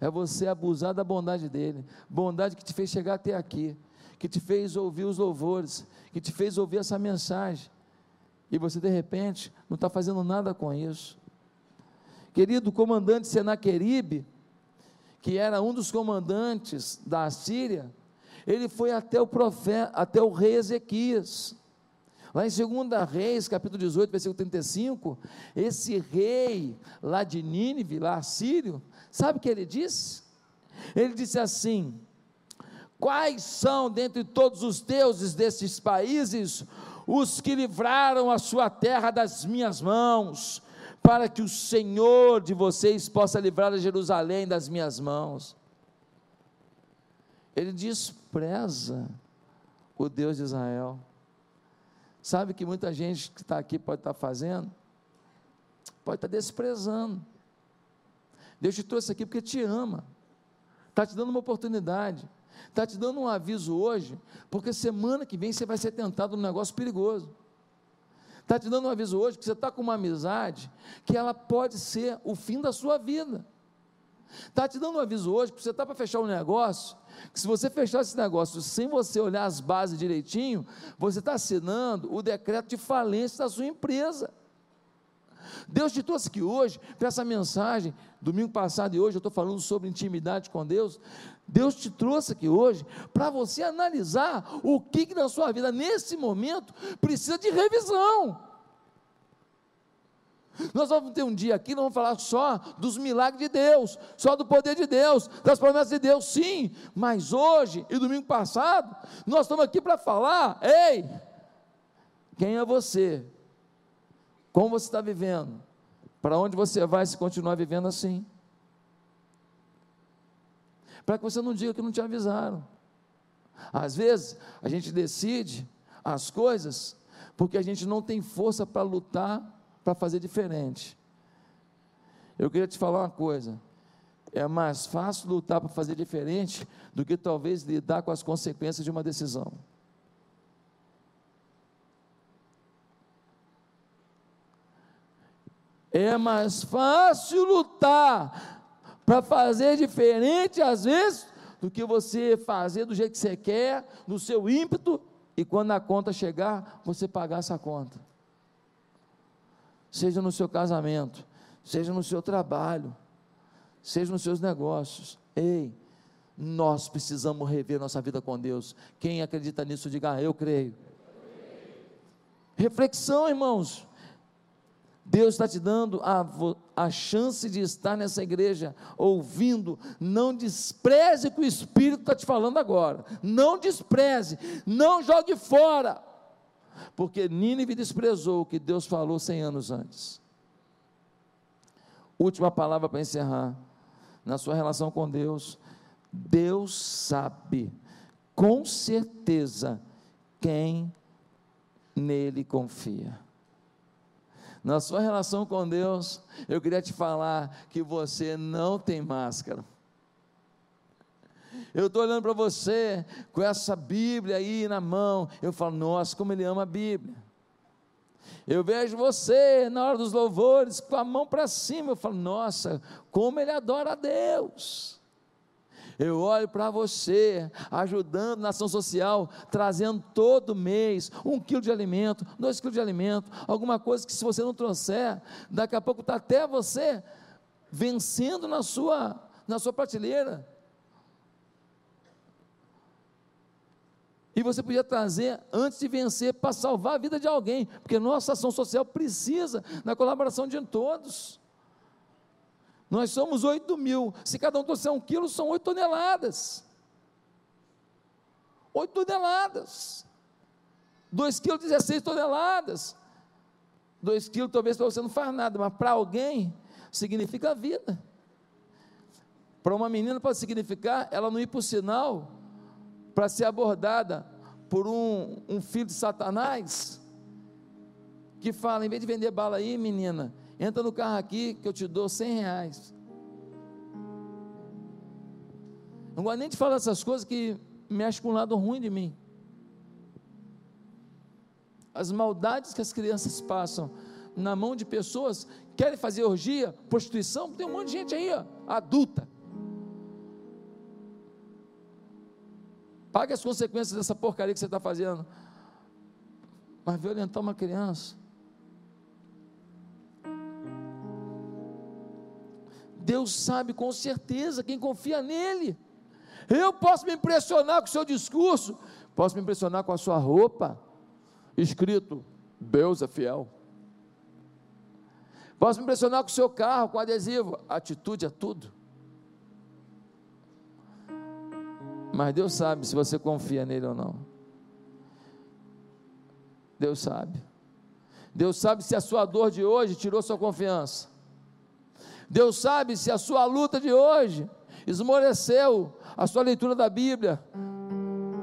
É você abusar da bondade dele, bondade que te fez chegar até aqui, que te fez ouvir os louvores, que te fez ouvir essa mensagem, e você de repente não está fazendo nada com isso. Querido comandante Senaqueribe, que era um dos comandantes da Síria, ele foi até o profeta, até o rei Ezequias. Lá em 2 Reis, capítulo 18, versículo 35, esse rei lá de Nínive, lá sírio, sabe o que ele disse? Ele disse assim: Quais são dentre todos os deuses desses países os que livraram a sua terra das minhas mãos? para que o Senhor de vocês possa livrar a Jerusalém das minhas mãos. Ele despreza o Deus de Israel. Sabe que muita gente que está aqui pode estar tá fazendo? Pode estar tá desprezando. Deus te trouxe aqui porque te ama, está te dando uma oportunidade, está te dando um aviso hoje, porque semana que vem você vai ser tentado num negócio perigoso. Está te dando um aviso hoje que você está com uma amizade que ela pode ser o fim da sua vida. Está te dando um aviso hoje que você está para fechar um negócio, que se você fechar esse negócio sem você olhar as bases direitinho, você está assinando o decreto de falência da sua empresa. Deus te trouxe aqui hoje para essa mensagem, domingo passado e hoje eu estou falando sobre intimidade com Deus. Deus te trouxe aqui hoje para você analisar o que, que na sua vida, nesse momento, precisa de revisão. Nós vamos ter um dia aqui, nós vamos falar só dos milagres de Deus, só do poder de Deus, das promessas de Deus, sim, mas hoje e domingo passado, nós estamos aqui para falar: ei, quem é você? Como você está vivendo? Para onde você vai se continuar vivendo assim? Para que você não diga que não te avisaram. Às vezes, a gente decide as coisas porque a gente não tem força para lutar para fazer diferente. Eu queria te falar uma coisa: é mais fácil lutar para fazer diferente do que talvez lidar com as consequências de uma decisão. É mais fácil lutar para fazer diferente, às vezes, do que você fazer do jeito que você quer, no seu ímpeto, e quando a conta chegar, você pagar essa conta seja no seu casamento, seja no seu trabalho, seja nos seus negócios. Ei, nós precisamos rever nossa vida com Deus. Quem acredita nisso, diga, ah, eu creio. Reflexão, irmãos. Deus está te dando a, a chance de estar nessa igreja, ouvindo. Não despreze o que o Espírito está te falando agora. Não despreze, não jogue fora porque Nínive desprezou o que Deus falou cem anos antes. Última palavra para encerrar. Na sua relação com Deus, Deus sabe com certeza quem nele confia. Na sua relação com Deus, eu queria te falar que você não tem máscara. Eu estou olhando para você com essa Bíblia aí na mão. Eu falo, nossa, como ele ama a Bíblia. Eu vejo você na hora dos louvores com a mão para cima. Eu falo, nossa, como ele adora a Deus. Eu olho para você, ajudando na ação social, trazendo todo mês um quilo de alimento, dois quilos de alimento, alguma coisa que se você não trouxer, daqui a pouco está até você vencendo na sua, na sua prateleira. E você podia trazer antes de vencer para salvar a vida de alguém, porque nossa ação social precisa da colaboração de todos. Nós somos 8 mil, se cada um trouxer um quilo, são 8 toneladas. 8 toneladas. 2 quilos, 16 toneladas. 2 quilos talvez para você não faz nada, mas para alguém significa vida. Para uma menina pode significar ela não ir para o sinal para ser abordada por um, um filho de Satanás, que fala, em vez de vender bala aí, menina, entra no carro aqui que eu te dou cem reais. Não gosto nem de falar essas coisas que mexe com um lado ruim de mim. As maldades que as crianças passam na mão de pessoas querem fazer orgia, prostituição, tem um monte de gente aí, ó, adulta, Pague as consequências dessa porcaria que você está fazendo. Mas violentar uma criança. Deus sabe com certeza quem confia nele. Eu posso me impressionar com o seu discurso, posso me impressionar com a sua roupa, escrito: Deus é fiel. Posso me impressionar com o seu carro, com adesivo, atitude é tudo. Mas Deus sabe se você confia nele ou não. Deus sabe. Deus sabe se a sua dor de hoje tirou sua confiança. Deus sabe se a sua luta de hoje esmoreceu a sua leitura da Bíblia,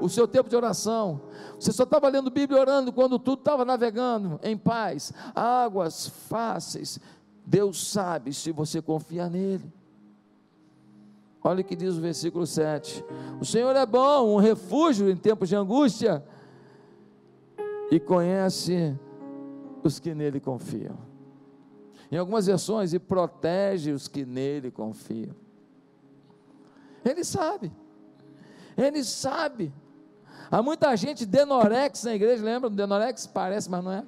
o seu tempo de oração. Você só estava lendo Bíblia orando quando tudo estava navegando em paz, águas fáceis. Deus sabe se você confia nele. Olha o que diz o versículo 7. O Senhor é bom, um refúgio em tempos de angústia, e conhece os que nele confiam. Em algumas versões, e protege os que nele confiam. Ele sabe. Ele sabe. Há muita gente denorex na igreja, lembra denorex? Parece, mas não é.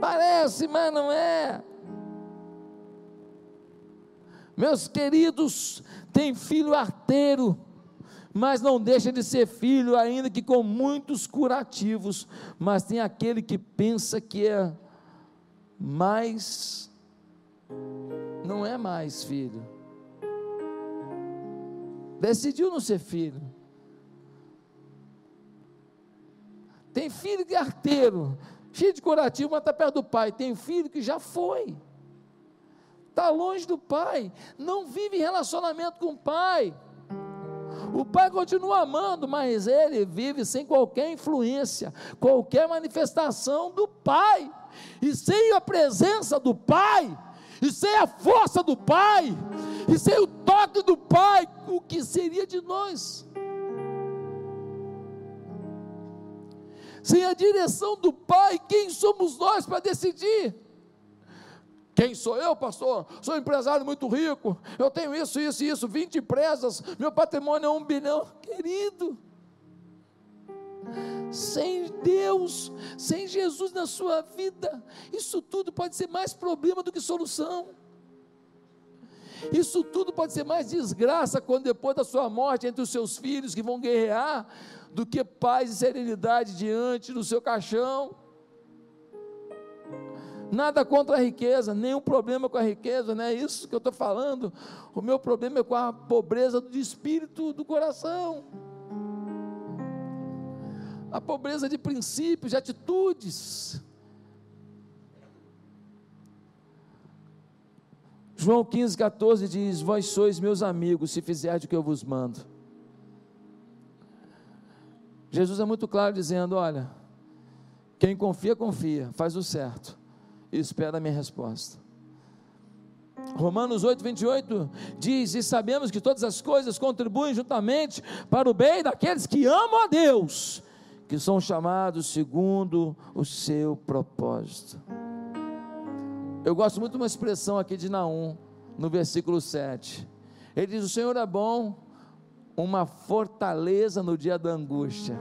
Parece, mas não é. Meus queridos, tem filho arteiro, mas não deixa de ser filho, ainda que com muitos curativos. Mas tem aquele que pensa que é mais, não é mais filho. Decidiu não ser filho. Tem filho é arteiro, filho de curativo, mas está perto do pai. Tem filho que já foi, está longe do pai, não vive relacionamento com o pai. O pai continua amando, mas ele vive sem qualquer influência, qualquer manifestação do pai. E sem a presença do pai, e sem a força do pai, e sem o toque do pai, o que seria de nós? Sem a direção do pai, quem somos nós para decidir? Quem sou eu, pastor? Sou um empresário muito rico, eu tenho isso, isso e isso, 20 empresas, meu patrimônio é um bilhão. Querido, sem Deus, sem Jesus na sua vida, isso tudo pode ser mais problema do que solução. Isso tudo pode ser mais desgraça quando depois da sua morte entre os seus filhos que vão guerrear, do que paz e serenidade diante do seu caixão. Nada contra a riqueza, nenhum problema com a riqueza, não é isso que eu estou falando. O meu problema é com a pobreza do espírito do coração. A pobreza de princípios, de atitudes. João 15, 14 diz: Vós sois meus amigos, se fizerdes o que eu vos mando. Jesus é muito claro dizendo: Olha, quem confia, confia, faz o certo e espera a minha resposta. Romanos 8, 28 diz: E sabemos que todas as coisas contribuem juntamente para o bem daqueles que amam a Deus, que são chamados segundo o seu propósito. Eu gosto muito de uma expressão aqui de Naum, no versículo 7. Ele diz: O Senhor é bom, uma fortaleza no dia da angústia.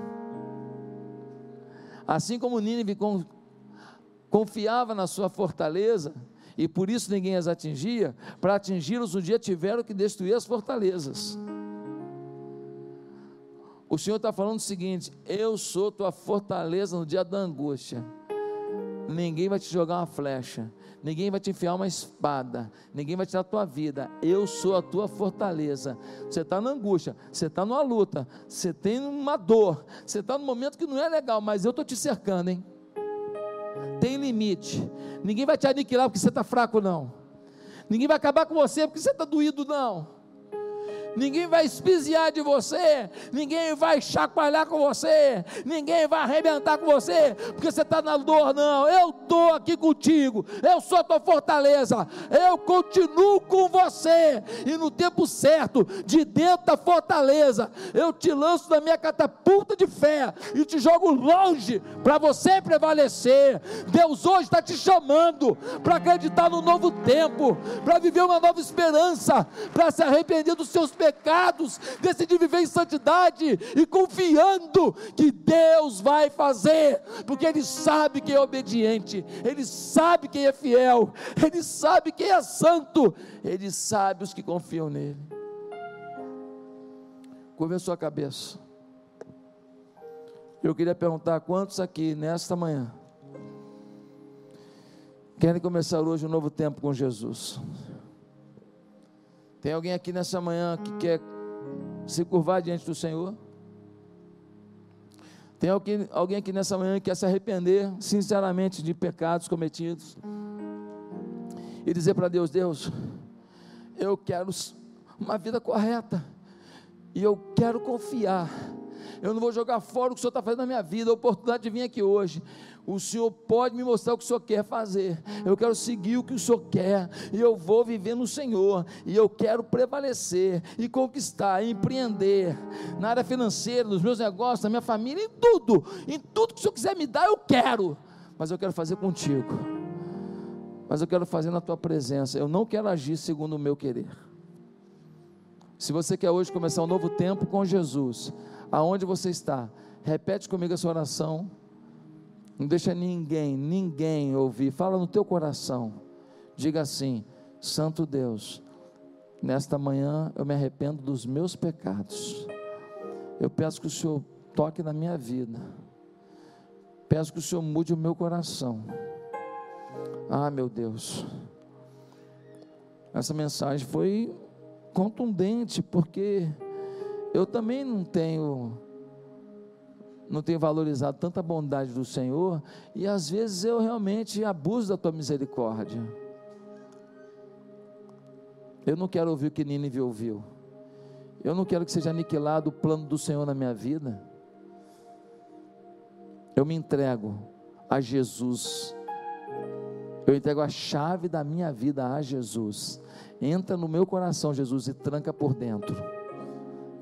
Assim como Nínive confiava na sua fortaleza, e por isso ninguém as atingia, para atingi-los um dia tiveram que destruir as fortalezas. O Senhor está falando o seguinte: eu sou tua fortaleza no dia da angústia. Ninguém vai te jogar uma flecha, ninguém vai te enfiar uma espada, ninguém vai tirar a tua vida. Eu sou a tua fortaleza. Você está na angústia, você está numa luta, você tem uma dor, você está num momento que não é legal, mas eu estou te cercando, hein? Tem limite. Ninguém vai te aniquilar porque você está fraco, não. Ninguém vai acabar com você porque você está doído, não ninguém vai espiziar de você, ninguém vai chacoalhar com você, ninguém vai arrebentar com você, porque você está na dor, não. Eu estou aqui contigo, eu sou a tua fortaleza, eu continuo com você, e no tempo certo, de dentro da fortaleza, eu te lanço da minha catapulta de fé e te jogo longe para você prevalecer. Deus hoje está te chamando para acreditar no novo tempo, para viver uma nova esperança, para se arrepender dos seus pecados pecados, decidir viver em santidade e confiando que Deus vai fazer, porque Ele sabe quem é obediente, Ele sabe quem é fiel, Ele sabe quem é santo, Ele sabe os que confiam nele. Curva a sua cabeça. Eu queria perguntar quantos aqui nesta manhã querem começar hoje um novo tempo com Jesus. Tem alguém aqui nessa manhã que quer se curvar diante do Senhor? Tem alguém, alguém aqui nessa manhã que quer se arrepender sinceramente de pecados cometidos e dizer para Deus: Deus, eu quero uma vida correta e eu quero confiar. Eu não vou jogar fora o que o Senhor está fazendo na minha vida, a oportunidade de vir aqui hoje o Senhor pode me mostrar o que o Senhor quer fazer. Eu quero seguir o que o Senhor quer. E eu vou viver no Senhor. E eu quero prevalecer e conquistar, e empreender na área financeira, nos meus negócios, na minha família, em tudo. Em tudo que o Senhor quiser me dar, eu quero. Mas eu quero fazer contigo. Mas eu quero fazer na tua presença. Eu não quero agir segundo o meu querer. Se você quer hoje começar um novo tempo com Jesus, aonde você está, repete comigo essa oração. Não deixa ninguém, ninguém ouvir. Fala no teu coração. Diga assim: Santo Deus, nesta manhã eu me arrependo dos meus pecados. Eu peço que o Senhor toque na minha vida. Peço que o Senhor mude o meu coração. Ah, meu Deus. Essa mensagem foi contundente, porque eu também não tenho não tenho valorizado tanta bondade do Senhor e às vezes eu realmente abuso da tua misericórdia. Eu não quero ouvir o que Nínive ouviu. Eu não quero que seja aniquilado o plano do Senhor na minha vida. Eu me entrego a Jesus. Eu entrego a chave da minha vida a Jesus. Entra no meu coração, Jesus, e tranca por dentro.